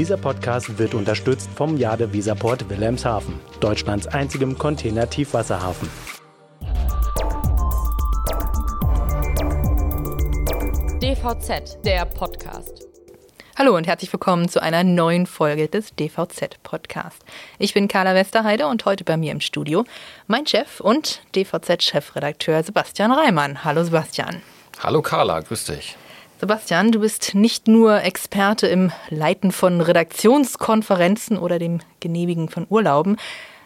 Dieser Podcast wird unterstützt vom Jade Visaport Wilhelmshaven, Deutschlands einzigem Container-Tiefwasserhafen. DVZ, der Podcast. Hallo und herzlich willkommen zu einer neuen Folge des DVZ Podcast. Ich bin Carla Westerheide und heute bei mir im Studio mein Chef und DVZ-Chefredakteur Sebastian Reimann. Hallo Sebastian. Hallo Carla, grüß dich. Sebastian, du bist nicht nur Experte im Leiten von Redaktionskonferenzen oder dem Genehmigen von Urlauben.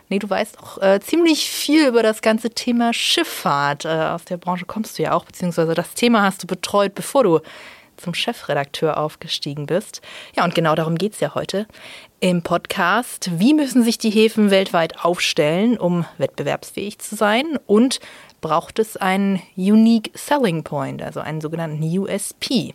Nee, du weißt auch äh, ziemlich viel über das ganze Thema Schifffahrt. Äh, aus der Branche kommst du ja auch, beziehungsweise das Thema hast du betreut, bevor du zum Chefredakteur aufgestiegen bist. Ja, und genau darum geht es ja heute im Podcast. Wie müssen sich die Häfen weltweit aufstellen, um wettbewerbsfähig zu sein? Und braucht es einen Unique Selling Point, also einen sogenannten USP.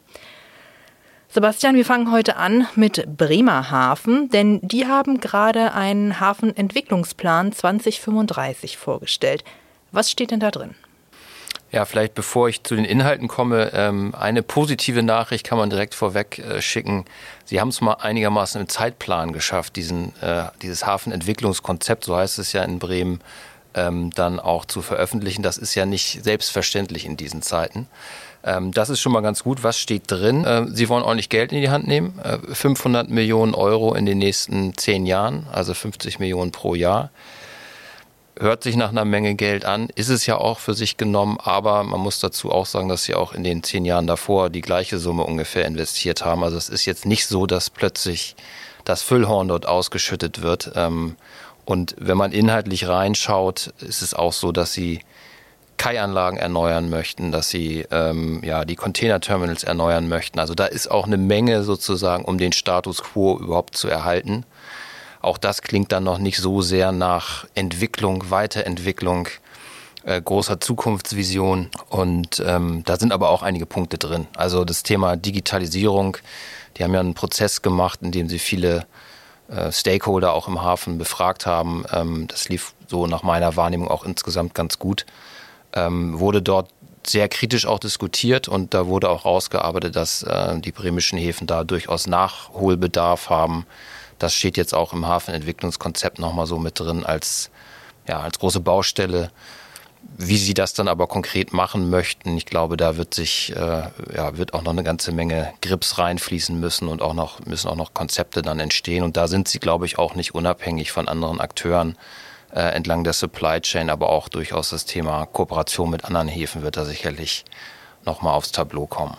Sebastian, wir fangen heute an mit Bremerhaven, denn die haben gerade einen Hafenentwicklungsplan 2035 vorgestellt. Was steht denn da drin? Ja, vielleicht bevor ich zu den Inhalten komme, ähm, eine positive Nachricht kann man direkt vorweg äh, schicken. Sie haben es mal einigermaßen im Zeitplan geschafft, diesen, äh, dieses Hafenentwicklungskonzept, so heißt es ja in Bremen, ähm, dann auch zu veröffentlichen. Das ist ja nicht selbstverständlich in diesen Zeiten. Ähm, das ist schon mal ganz gut. Was steht drin? Äh, Sie wollen ordentlich Geld in die Hand nehmen. Äh, 500 Millionen Euro in den nächsten zehn Jahren, also 50 Millionen pro Jahr. Hört sich nach einer Menge Geld an, ist es ja auch für sich genommen, aber man muss dazu auch sagen, dass sie auch in den zehn Jahren davor die gleiche Summe ungefähr investiert haben. Also es ist jetzt nicht so, dass plötzlich das Füllhorn dort ausgeschüttet wird. Ähm, und wenn man inhaltlich reinschaut, ist es auch so, dass sie Kai-Anlagen erneuern möchten, dass sie ähm, ja, die Containerterminals erneuern möchten. Also da ist auch eine Menge sozusagen, um den Status quo überhaupt zu erhalten. Auch das klingt dann noch nicht so sehr nach Entwicklung, Weiterentwicklung, äh, großer Zukunftsvision. Und ähm, da sind aber auch einige Punkte drin. Also das Thema Digitalisierung, die haben ja einen Prozess gemacht, in dem sie viele äh, Stakeholder auch im Hafen befragt haben. Ähm, das lief so nach meiner Wahrnehmung auch insgesamt ganz gut. Ähm, wurde dort sehr kritisch auch diskutiert und da wurde auch rausgearbeitet, dass äh, die bremischen Häfen da durchaus Nachholbedarf haben. Das steht jetzt auch im Hafenentwicklungskonzept nochmal so mit drin als, ja, als große Baustelle. Wie sie das dann aber konkret machen möchten, ich glaube, da wird sich, äh, ja, wird auch noch eine ganze Menge Grips reinfließen müssen und auch noch, müssen auch noch Konzepte dann entstehen. Und da sind sie, glaube ich, auch nicht unabhängig von anderen Akteuren äh, entlang der Supply Chain, aber auch durchaus das Thema Kooperation mit anderen Häfen wird da sicherlich nochmal aufs Tableau kommen.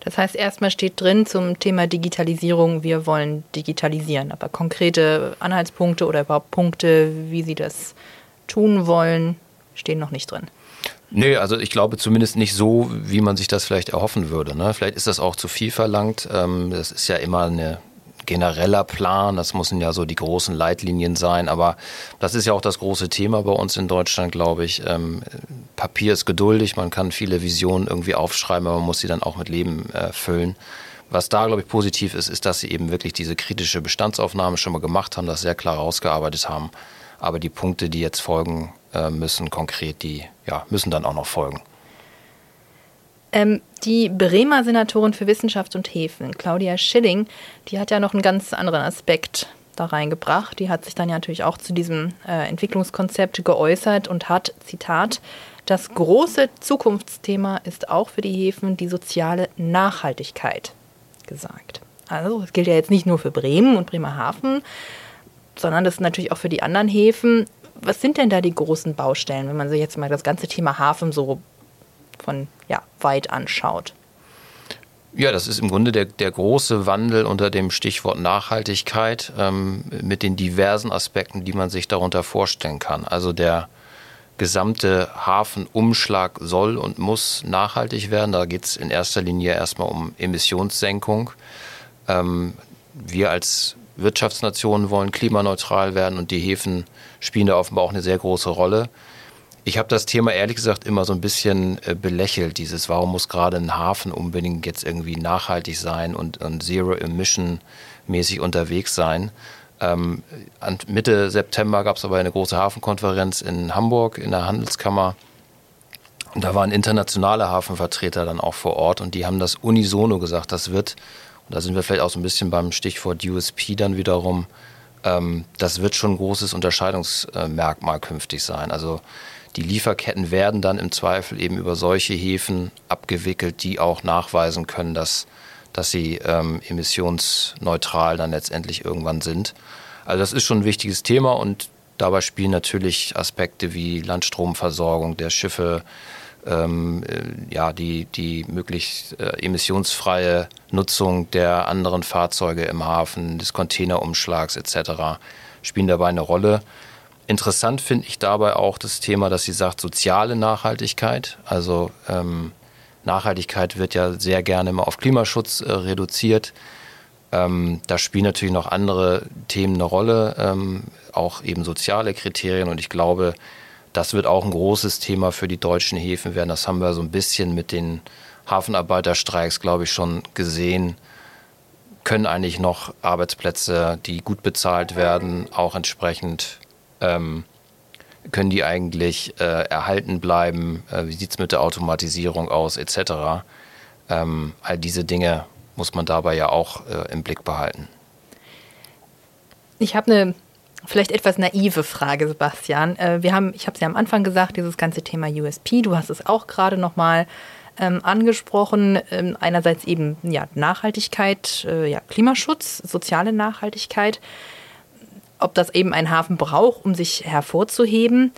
Das heißt, erstmal steht drin zum Thema Digitalisierung, wir wollen digitalisieren, aber konkrete Anhaltspunkte oder überhaupt Punkte, wie Sie das tun wollen, stehen noch nicht drin. Nö, also ich glaube zumindest nicht so, wie man sich das vielleicht erhoffen würde. Ne? Vielleicht ist das auch zu viel verlangt. Ähm, das ist ja immer ein genereller Plan, das müssen ja so die großen Leitlinien sein, aber das ist ja auch das große Thema bei uns in Deutschland, glaube ich. Ähm, Papier ist geduldig, man kann viele Visionen irgendwie aufschreiben, aber man muss sie dann auch mit Leben äh, füllen. Was da, glaube ich, positiv ist, ist, dass sie eben wirklich diese kritische Bestandsaufnahme schon mal gemacht haben, das sehr klar rausgearbeitet haben. Aber die Punkte, die jetzt folgen, äh, müssen konkret, die ja, müssen dann auch noch folgen. Ähm, die Bremer Senatorin für Wissenschaft und Häfen, Claudia Schilling, die hat ja noch einen ganz anderen Aspekt da reingebracht. Die hat sich dann ja natürlich auch zu diesem äh, Entwicklungskonzept geäußert und hat, Zitat, das große Zukunftsthema ist auch für die Häfen die soziale Nachhaltigkeit gesagt. Also, das gilt ja jetzt nicht nur für Bremen und Bremerhaven, sondern das ist natürlich auch für die anderen Häfen was sind denn da die großen Baustellen, wenn man sich jetzt mal das ganze Thema Hafen so von ja, weit anschaut? Ja, das ist im Grunde der, der große Wandel unter dem Stichwort Nachhaltigkeit ähm, mit den diversen Aspekten, die man sich darunter vorstellen kann. Also der gesamte Hafenumschlag soll und muss nachhaltig werden. Da geht es in erster Linie erstmal um Emissionssenkung. Ähm, wir als Wirtschaftsnationen wollen klimaneutral werden und die Häfen spielen da offenbar auch eine sehr große Rolle. Ich habe das Thema ehrlich gesagt immer so ein bisschen äh, belächelt, dieses, warum muss gerade ein Hafen unbedingt jetzt irgendwie nachhaltig sein und, und Zero-Emission-mäßig unterwegs sein. Ähm, Mitte September gab es aber eine große Hafenkonferenz in Hamburg in der Handelskammer. Und da waren internationale Hafenvertreter dann auch vor Ort und die haben das unisono gesagt, das wird da sind wir vielleicht auch so ein bisschen beim Stichwort USP dann wiederum, ähm, das wird schon ein großes Unterscheidungsmerkmal künftig sein. Also die Lieferketten werden dann im Zweifel eben über solche Häfen abgewickelt, die auch nachweisen können, dass, dass sie ähm, emissionsneutral dann letztendlich irgendwann sind. Also das ist schon ein wichtiges Thema und dabei spielen natürlich Aspekte wie Landstromversorgung der Schiffe, ähm, äh, ja, die, die möglichst äh, emissionsfreie Nutzung der anderen Fahrzeuge im Hafen, des Containerumschlags etc. spielen dabei eine Rolle. Interessant finde ich dabei auch das Thema, dass sie sagt, soziale Nachhaltigkeit. Also ähm, Nachhaltigkeit wird ja sehr gerne immer auf Klimaschutz äh, reduziert. Ähm, da spielen natürlich noch andere Themen eine Rolle, ähm, auch eben soziale Kriterien. Und ich glaube, das wird auch ein großes Thema für die deutschen Häfen werden. Das haben wir so ein bisschen mit den Hafenarbeiterstreiks, glaube ich, schon gesehen. Können eigentlich noch Arbeitsplätze, die gut bezahlt werden, auch entsprechend ähm, können die eigentlich äh, erhalten bleiben? Äh, wie sieht es mit der Automatisierung aus, etc.? Ähm, all diese Dinge muss man dabei ja auch äh, im Blick behalten. Ich habe eine vielleicht etwas naive Frage, Sebastian. Äh, wir haben, ich habe es ja am Anfang gesagt, dieses ganze Thema USP, du hast es auch gerade nochmal ähm, angesprochen. Ähm, einerseits eben ja, Nachhaltigkeit, äh, ja, Klimaschutz, soziale Nachhaltigkeit ob das eben ein Hafen braucht, um sich hervorzuheben.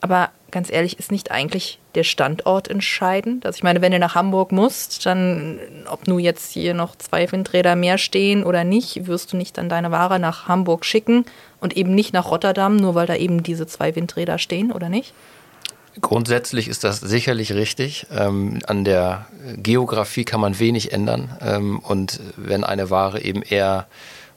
Aber ganz ehrlich, ist nicht eigentlich der Standort entscheidend? Also ich meine, wenn du nach Hamburg musst, dann, ob nur jetzt hier noch zwei Windräder mehr stehen oder nicht, wirst du nicht dann deine Ware nach Hamburg schicken und eben nicht nach Rotterdam, nur weil da eben diese zwei Windräder stehen, oder nicht? Grundsätzlich ist das sicherlich richtig. Ähm, an der Geografie kann man wenig ändern. Ähm, und wenn eine Ware eben eher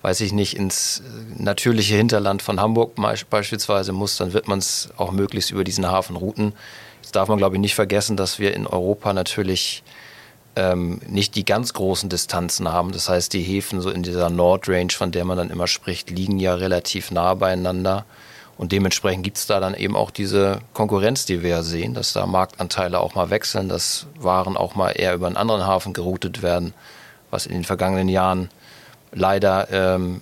weiß ich nicht, ins äh, natürliche Hinterland von Hamburg beispielsweise muss, dann wird man es auch möglichst über diesen Hafen routen. Jetzt darf man, glaube ich, nicht vergessen, dass wir in Europa natürlich ähm, nicht die ganz großen Distanzen haben. Das heißt, die Häfen so in dieser Nordrange, von der man dann immer spricht, liegen ja relativ nah beieinander. Und dementsprechend gibt es da dann eben auch diese Konkurrenz, die wir ja sehen, dass da Marktanteile auch mal wechseln, dass Waren auch mal eher über einen anderen Hafen geroutet werden, was in den vergangenen Jahren leider ähm,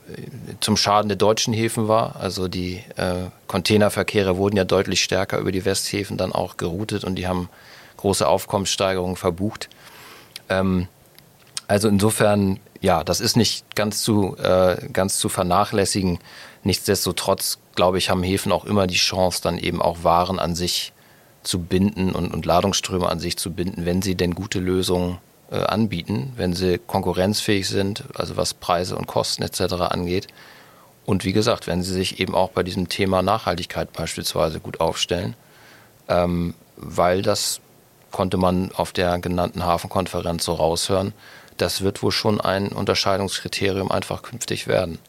zum Schaden der deutschen Häfen war. Also die äh, Containerverkehre wurden ja deutlich stärker über die Westhäfen dann auch geroutet und die haben große Aufkommenssteigerungen verbucht. Ähm, also insofern, ja, das ist nicht ganz zu, äh, ganz zu vernachlässigen. Nichtsdestotrotz, glaube ich, haben Häfen auch immer die Chance, dann eben auch Waren an sich zu binden und, und Ladungsströme an sich zu binden, wenn sie denn gute Lösungen äh, anbieten, wenn sie konkurrenzfähig sind, also was Preise und Kosten etc. angeht. Und wie gesagt, wenn sie sich eben auch bei diesem Thema Nachhaltigkeit beispielsweise gut aufstellen, ähm, weil das konnte man auf der genannten Hafenkonferenz so raushören, das wird wohl schon ein Unterscheidungskriterium einfach künftig werden.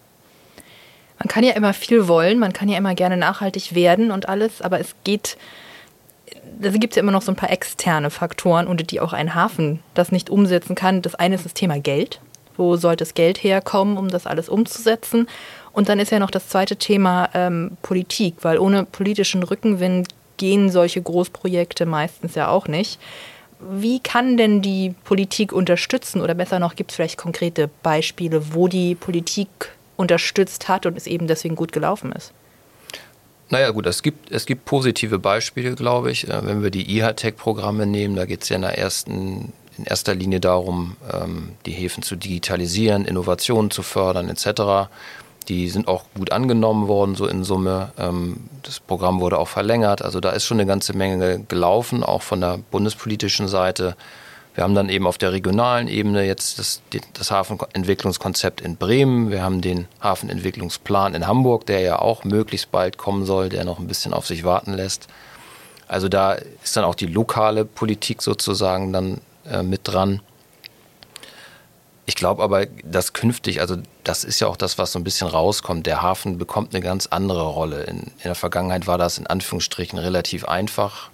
Man kann ja immer viel wollen, man kann ja immer gerne nachhaltig werden und alles, aber es geht da gibt es ja immer noch so ein paar externe Faktoren, unter die auch ein Hafen das nicht umsetzen kann. Das eine ist das Thema Geld. Wo soll das Geld herkommen, um das alles umzusetzen? Und dann ist ja noch das zweite Thema ähm, Politik, weil ohne politischen Rückenwind gehen solche Großprojekte meistens ja auch nicht. Wie kann denn die Politik unterstützen oder besser noch, gibt es vielleicht konkrete Beispiele, wo die Politik unterstützt hat und es eben deswegen gut gelaufen ist? Naja gut, es gibt, es gibt positive Beispiele, glaube ich. Äh, wenn wir die IHTEC-Programme nehmen, da geht es ja in, der ersten, in erster Linie darum, ähm, die Häfen zu digitalisieren, Innovationen zu fördern etc. Die sind auch gut angenommen worden, so in Summe. Ähm, das Programm wurde auch verlängert. Also da ist schon eine ganze Menge gelaufen, auch von der bundespolitischen Seite. Wir haben dann eben auf der regionalen Ebene jetzt das, das Hafenentwicklungskonzept in Bremen. Wir haben den Hafenentwicklungsplan in Hamburg, der ja auch möglichst bald kommen soll, der noch ein bisschen auf sich warten lässt. Also da ist dann auch die lokale Politik sozusagen dann äh, mit dran. Ich glaube aber, dass künftig, also das ist ja auch das, was so ein bisschen rauskommt, der Hafen bekommt eine ganz andere Rolle. In, in der Vergangenheit war das in Anführungsstrichen relativ einfach.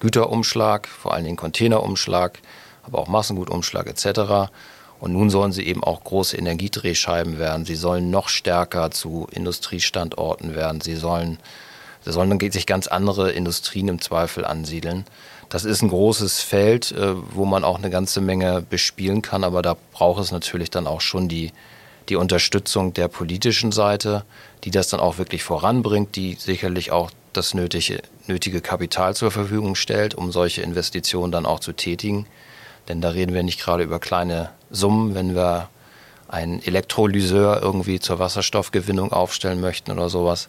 Güterumschlag, vor allen Dingen Containerumschlag aber auch Massengutumschlag etc. Und nun sollen sie eben auch große Energiedrehscheiben werden. Sie sollen noch stärker zu Industriestandorten werden. Sie sollen, sie sollen sich ganz andere Industrien im Zweifel ansiedeln. Das ist ein großes Feld, äh, wo man auch eine ganze Menge bespielen kann, aber da braucht es natürlich dann auch schon die, die Unterstützung der politischen Seite, die das dann auch wirklich voranbringt, die sicherlich auch das nötige, nötige Kapital zur Verfügung stellt, um solche Investitionen dann auch zu tätigen. Denn da reden wir nicht gerade über kleine Summen, wenn wir einen Elektrolyseur irgendwie zur Wasserstoffgewinnung aufstellen möchten oder sowas.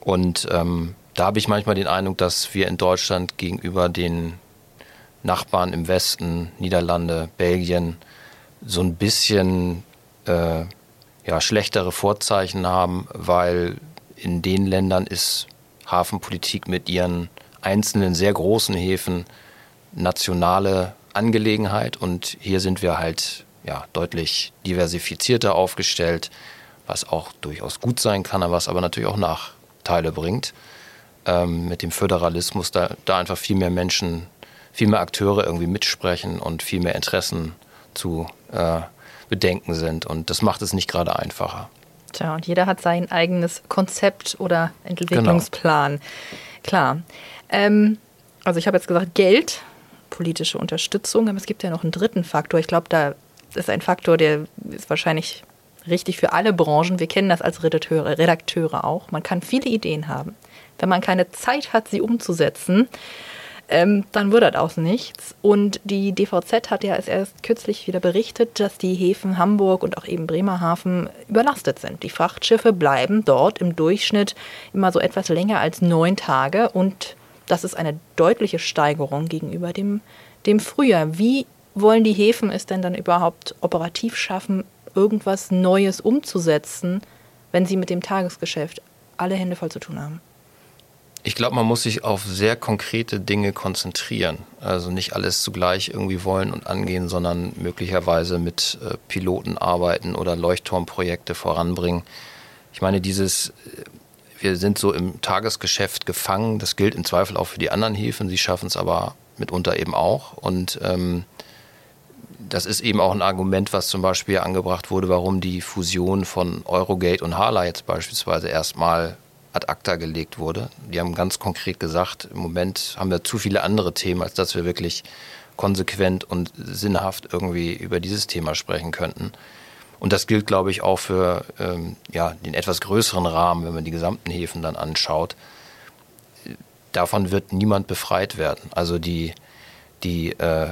Und ähm, da habe ich manchmal den Eindruck, dass wir in Deutschland gegenüber den Nachbarn im Westen, Niederlande, Belgien, so ein bisschen äh, ja, schlechtere Vorzeichen haben, weil in den Ländern ist Hafenpolitik mit ihren einzelnen sehr großen Häfen nationale Angelegenheit und hier sind wir halt ja, deutlich diversifizierter aufgestellt, was auch durchaus gut sein kann, was aber natürlich auch Nachteile bringt. Ähm, mit dem Föderalismus, da, da einfach viel mehr Menschen, viel mehr Akteure irgendwie mitsprechen und viel mehr Interessen zu äh, bedenken sind. Und das macht es nicht gerade einfacher. Tja, und jeder hat sein eigenes Konzept oder Entwicklungsplan. Genau. Klar. Ähm, also ich habe jetzt gesagt, Geld, politische Unterstützung, aber es gibt ja noch einen dritten Faktor. Ich glaube, da ist ein Faktor, der ist wahrscheinlich richtig für alle Branchen. Wir kennen das als Redakteure, Redakteure auch. Man kann viele Ideen haben. Wenn man keine Zeit hat, sie umzusetzen, ähm, dann wird das auch nichts. Und die DVZ hat ja erst kürzlich wieder berichtet, dass die Häfen Hamburg und auch eben Bremerhaven überlastet sind. Die Frachtschiffe bleiben dort im Durchschnitt immer so etwas länger als neun Tage und das ist eine deutliche Steigerung gegenüber dem, dem Frühjahr. Wie wollen die Häfen es denn dann überhaupt operativ schaffen, irgendwas Neues umzusetzen, wenn sie mit dem Tagesgeschäft alle Hände voll zu tun haben? Ich glaube, man muss sich auf sehr konkrete Dinge konzentrieren. Also nicht alles zugleich irgendwie wollen und angehen, sondern möglicherweise mit äh, Piloten arbeiten oder Leuchtturmprojekte voranbringen. Ich meine, dieses, äh, wir sind so im Tagesgeschäft gefangen. Das gilt im Zweifel auch für die anderen Häfen. Sie schaffen es aber mitunter eben auch. Und ähm, das ist eben auch ein Argument, was zum Beispiel angebracht wurde, warum die Fusion von Eurogate und Hala jetzt beispielsweise erstmal ad acta gelegt wurde. Die haben ganz konkret gesagt, im Moment haben wir zu viele andere Themen, als dass wir wirklich konsequent und sinnhaft irgendwie über dieses Thema sprechen könnten. Und das gilt, glaube ich, auch für ähm, ja, den etwas größeren Rahmen, wenn man die gesamten Häfen dann anschaut. Davon wird niemand befreit werden. Also die, die äh,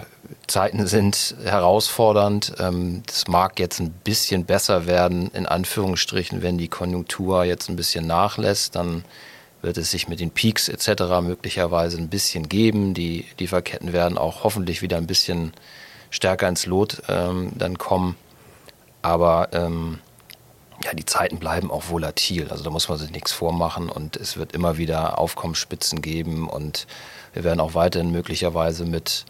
Zeiten sind herausfordernd. Ähm, das mag jetzt ein bisschen besser werden, in Anführungsstrichen, wenn die Konjunktur jetzt ein bisschen nachlässt. Dann wird es sich mit den Peaks etc. möglicherweise ein bisschen geben. Die Lieferketten werden auch hoffentlich wieder ein bisschen stärker ins Lot ähm, dann kommen. Aber ähm, ja, die Zeiten bleiben auch volatil. Also da muss man sich nichts vormachen und es wird immer wieder Aufkommensspitzen geben und wir werden auch weiterhin möglicherweise mit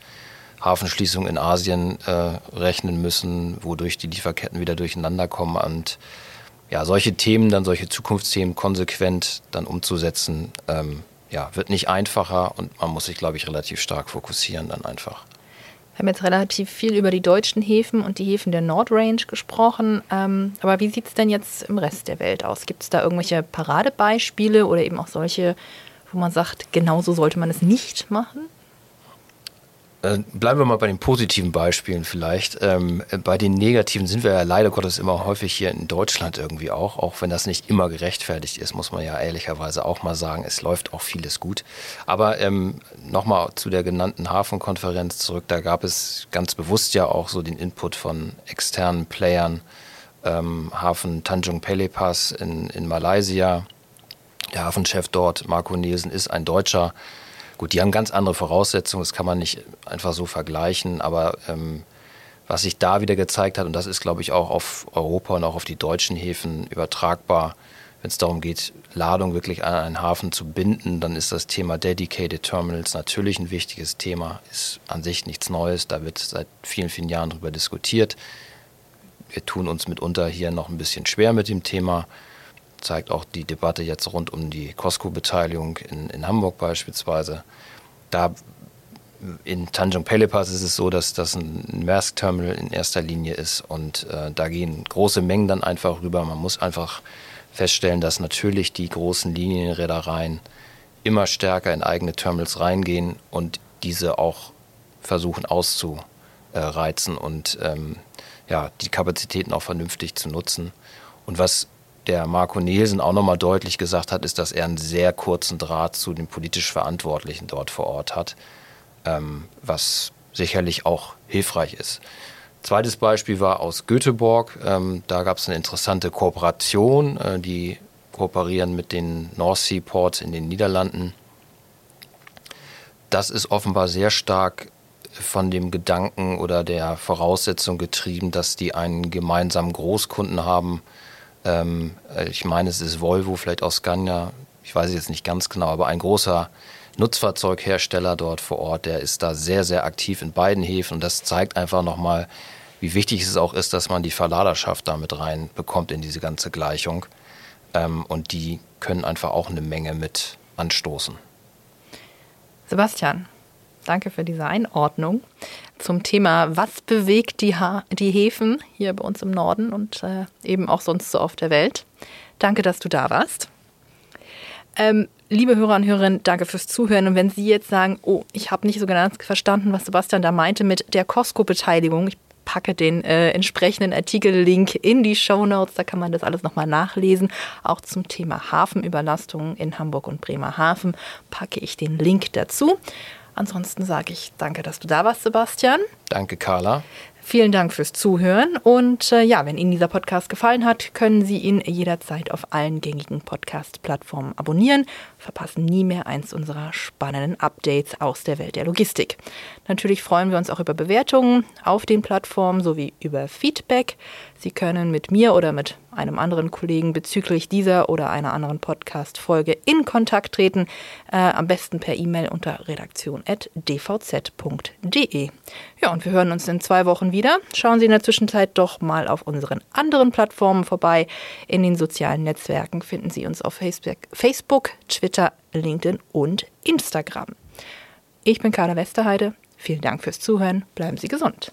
Hafenschließungen in Asien äh, rechnen müssen, wodurch die Lieferketten wieder durcheinander kommen und ja, solche Themen, dann solche Zukunftsthemen konsequent dann umzusetzen, ähm, ja, wird nicht einfacher und man muss sich, glaube ich, relativ stark fokussieren dann einfach. Wir haben jetzt relativ viel über die deutschen Häfen und die Häfen der Nordrange gesprochen. Ähm, aber wie sieht es denn jetzt im Rest der Welt aus? Gibt es da irgendwelche Paradebeispiele oder eben auch solche, wo man sagt, genauso sollte man es nicht machen? Äh, bleiben wir mal bei den positiven Beispielen vielleicht. Ähm, bei den negativen sind wir ja leider Gottes immer häufig hier in Deutschland irgendwie auch, auch wenn das nicht immer gerechtfertigt ist, muss man ja ehrlicherweise auch mal sagen, es läuft auch vieles gut. Aber ähm, nochmal zu der genannten Hafenkonferenz zurück, da gab es ganz bewusst ja auch so den Input von externen Playern, ähm, Hafen Tanjung Pelepas in, in Malaysia. Der Hafenchef dort, Marco Nielsen, ist ein Deutscher. Gut, die haben ganz andere Voraussetzungen, das kann man nicht einfach so vergleichen, aber ähm, was sich da wieder gezeigt hat, und das ist, glaube ich, auch auf Europa und auch auf die deutschen Häfen übertragbar, wenn es darum geht, Ladung wirklich an einen Hafen zu binden, dann ist das Thema Dedicated Terminals natürlich ein wichtiges Thema, ist an sich nichts Neues, da wird seit vielen, vielen Jahren darüber diskutiert. Wir tun uns mitunter hier noch ein bisschen schwer mit dem Thema zeigt auch die Debatte jetzt rund um die Costco-Beteiligung in, in Hamburg beispielsweise. Da in Tanjung Pelepas ist es so, dass das ein Maersk-Terminal in erster Linie ist und äh, da gehen große Mengen dann einfach rüber. Man muss einfach feststellen, dass natürlich die großen Linienreedereien immer stärker in eigene Terminals reingehen und diese auch versuchen auszureizen und ähm, ja, die Kapazitäten auch vernünftig zu nutzen. Und was der Marco Nielsen auch nochmal deutlich gesagt hat, ist, dass er einen sehr kurzen Draht zu den politisch Verantwortlichen dort vor Ort hat, ähm, was sicherlich auch hilfreich ist. Zweites Beispiel war aus Göteborg. Ähm, da gab es eine interessante Kooperation. Äh, die kooperieren mit den North Sea Ports in den Niederlanden. Das ist offenbar sehr stark von dem Gedanken oder der Voraussetzung getrieben, dass die einen gemeinsamen Großkunden haben. Ähm, ich meine, es ist Volvo, vielleicht aus Scania, ich weiß es jetzt nicht ganz genau, aber ein großer Nutzfahrzeughersteller dort vor Ort, der ist da sehr, sehr aktiv in beiden Häfen und das zeigt einfach nochmal, wie wichtig es auch ist, dass man die Verladerschaft damit reinbekommt in diese ganze Gleichung. Ähm, und die können einfach auch eine Menge mit anstoßen. Sebastian, danke für diese Einordnung zum Thema, was bewegt die, ha die Häfen hier bei uns im Norden und äh, eben auch sonst so auf der Welt. Danke, dass du da warst. Ähm, liebe Hörer und Hörerinnen, danke fürs Zuhören. Und wenn Sie jetzt sagen, oh, ich habe nicht so ganz verstanden, was Sebastian da meinte mit der Costco-Beteiligung, ich packe den äh, entsprechenden Artikellink in die Show Notes. Da kann man das alles nochmal nachlesen. Auch zum Thema Hafenüberlastung in Hamburg und Bremerhaven packe ich den Link dazu. Ansonsten sage ich danke, dass du da warst, Sebastian. Danke, Carla. Vielen Dank fürs Zuhören. Und äh, ja, wenn Ihnen dieser Podcast gefallen hat, können Sie ihn jederzeit auf allen gängigen Podcast-Plattformen abonnieren. Verpassen nie mehr eins unserer spannenden Updates aus der Welt der Logistik. Natürlich freuen wir uns auch über Bewertungen auf den Plattformen sowie über Feedback. Sie können mit mir oder mit einem anderen Kollegen bezüglich dieser oder einer anderen Podcast-Folge in Kontakt treten. Äh, am besten per E-Mail unter redaktion.dvz.de. Ja, und wir hören uns in zwei Wochen wieder. Schauen Sie in der Zwischenzeit doch mal auf unseren anderen Plattformen vorbei. In den sozialen Netzwerken finden Sie uns auf Facebook, Facebook Twitter, LinkedIn und Instagram. Ich bin Carla Westerheide. Vielen Dank fürs Zuhören. Bleiben Sie gesund.